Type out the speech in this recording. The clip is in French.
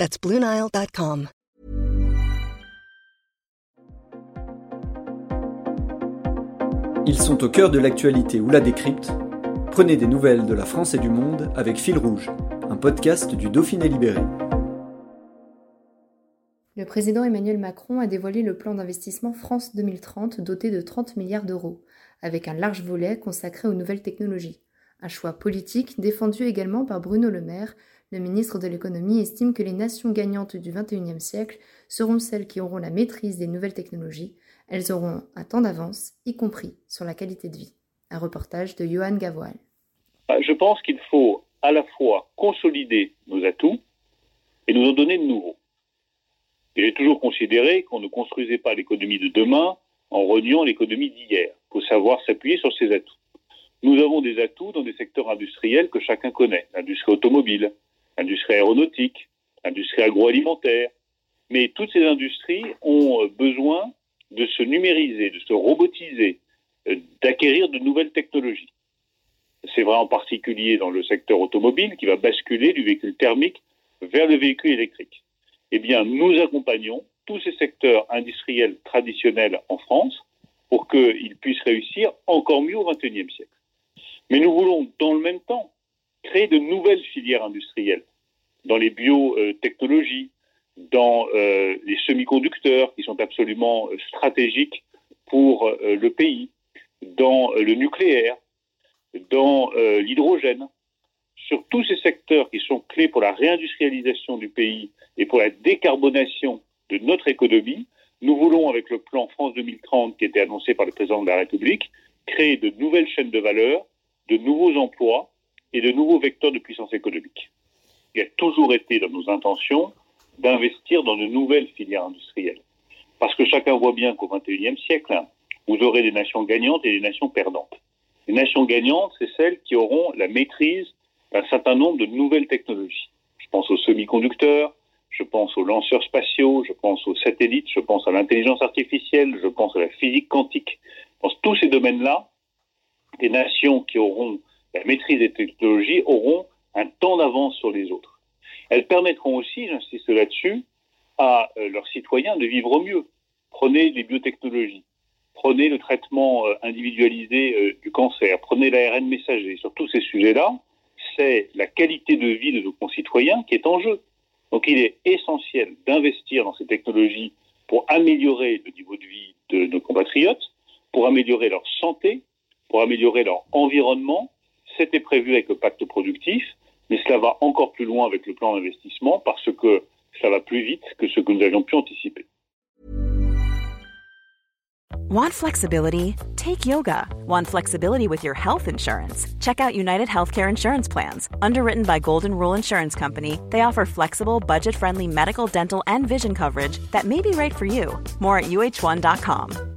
That's BlueNile.com. Ils sont au cœur de l'actualité ou la décrypte. Prenez des nouvelles de la France et du monde avec Fil Rouge, un podcast du Dauphiné Libéré. Le président Emmanuel Macron a dévoilé le plan d'investissement France 2030 doté de 30 milliards d'euros, avec un large volet consacré aux nouvelles technologies. Un choix politique défendu également par Bruno Le Maire, le ministre de l'économie estime que les nations gagnantes du XXIe siècle seront celles qui auront la maîtrise des nouvelles technologies. Elles auront un temps d'avance, y compris sur la qualité de vie. Un reportage de Johan Gavoal. Bah, je pense qu'il faut à la fois consolider nos atouts et nous en donner de nouveaux. Il est toujours considéré qu'on ne construisait pas l'économie de demain en reniant l'économie d'hier. Il faut savoir s'appuyer sur ces atouts. Nous avons des atouts dans des secteurs industriels que chacun connaît. L'industrie automobile, l'industrie aéronautique, l'industrie agroalimentaire. Mais toutes ces industries ont euh, besoin de se numériser, de se robotiser, euh, d'acquérir de nouvelles technologies. C'est vrai en particulier dans le secteur automobile qui va basculer du véhicule thermique vers le véhicule électrique. Eh bien, nous accompagnons tous ces secteurs industriels traditionnels en France pour qu'ils puissent réussir encore mieux au XXIe siècle. Mais nous voulons, dans le même temps, créer de nouvelles filières industrielles dans les biotechnologies, dans euh, les semi-conducteurs qui sont absolument euh, stratégiques pour euh, le pays, dans le nucléaire, dans l'hydrogène, sur tous ces secteurs qui sont clés pour la réindustrialisation du pays et pour la décarbonation de notre économie, nous voulons, avec le plan France 2030 qui a été annoncé par le président de la République, créer de nouvelles chaînes de valeur, de nouveaux emplois et de nouveaux vecteurs de puissance économique il a toujours été dans nos intentions d'investir dans de nouvelles filières industrielles. Parce que chacun voit bien qu'au XXIe siècle, vous aurez des nations gagnantes et des nations perdantes. Les nations gagnantes, c'est celles qui auront la maîtrise d'un certain nombre de nouvelles technologies. Je pense aux semi-conducteurs, je pense aux lanceurs spatiaux, je pense aux satellites, je pense à l'intelligence artificielle, je pense à la physique quantique. Dans tous ces domaines-là, les nations qui auront la maîtrise des technologies auront un temps d'avance sur les autres. Elles permettront aussi, j'insiste là-dessus, à euh, leurs citoyens de vivre mieux. Prenez les biotechnologies, prenez le traitement euh, individualisé euh, du cancer, prenez l'ARN messager. Sur tous ces sujets-là, c'est la qualité de vie de nos concitoyens qui est en jeu. Donc il est essentiel d'investir dans ces technologies pour améliorer le niveau de vie de nos compatriotes, pour améliorer leur santé, pour améliorer leur environnement. C'était prévu avec le pacte productif. Mais cela va encore plus loin avec le plan d'investissement parce que ça va plus vite que ce que nous avions pu anticiper. Want flexibility? Take yoga. Want flexibility with your health insurance? Check out United Healthcare Insurance Plans. Underwritten by Golden Rule Insurance Company, they offer flexible, budget friendly medical, dental, and vision coverage that may be right for you. More at uh1.com.